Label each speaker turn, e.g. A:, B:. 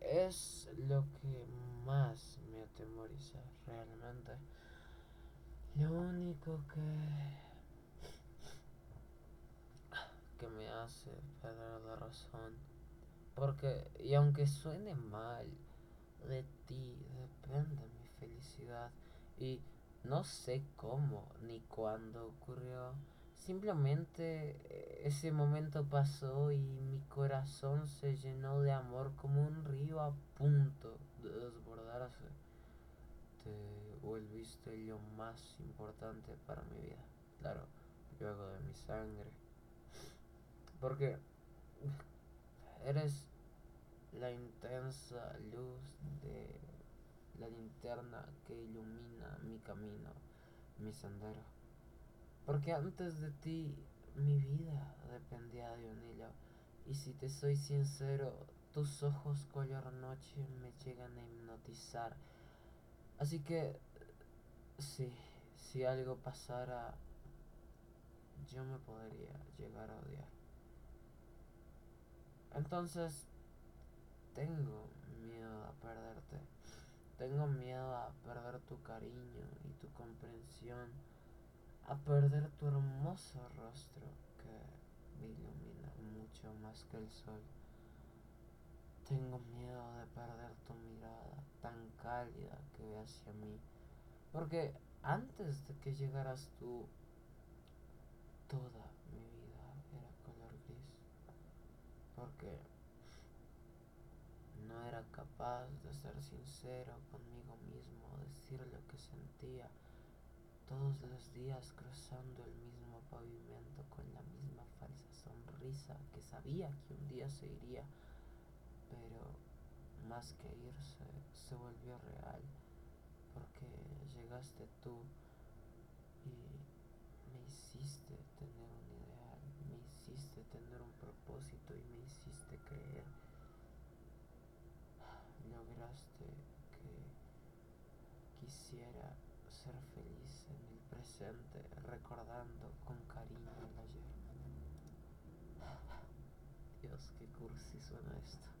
A: es lo que más me atemoriza realmente. Lo único que que me hace perder la razón. Porque, y aunque suene mal, de ti depende mi felicidad. Y no sé cómo ni cuándo ocurrió. Simplemente eh, ese momento pasó y mi corazón se llenó de amor como un río a punto de desbordarse. Te volviste lo más importante para mi vida. Claro, luego de mi sangre. Porque eres la intensa luz de la linterna que ilumina mi camino, mi sendero. Porque antes de ti mi vida dependía de un hilo. Y si te soy sincero, tus ojos color noche me llegan a hipnotizar. Así que, sí, si algo pasara, yo me podría llegar a odiar. Entonces, tengo miedo a perderte. Tengo miedo a perder tu cariño y tu comprensión. A perder tu hermoso rostro mucho más que el sol. Tengo miedo de perder tu mirada tan cálida que ve hacia mí. Porque antes de que llegaras tú, toda mi vida era color gris. Porque no era capaz de ser sincero conmigo mismo, decir lo que sentía todos los días cruzando el mismo pavimento con la misma que sabía que un día se iría, pero más que irse, se volvió real, porque llegaste tú y me hiciste tener un ideal, me hiciste tener un propósito y me hiciste creer lograste que quisiera ser feliz en el presente, recordando con cariño el ayer. nice.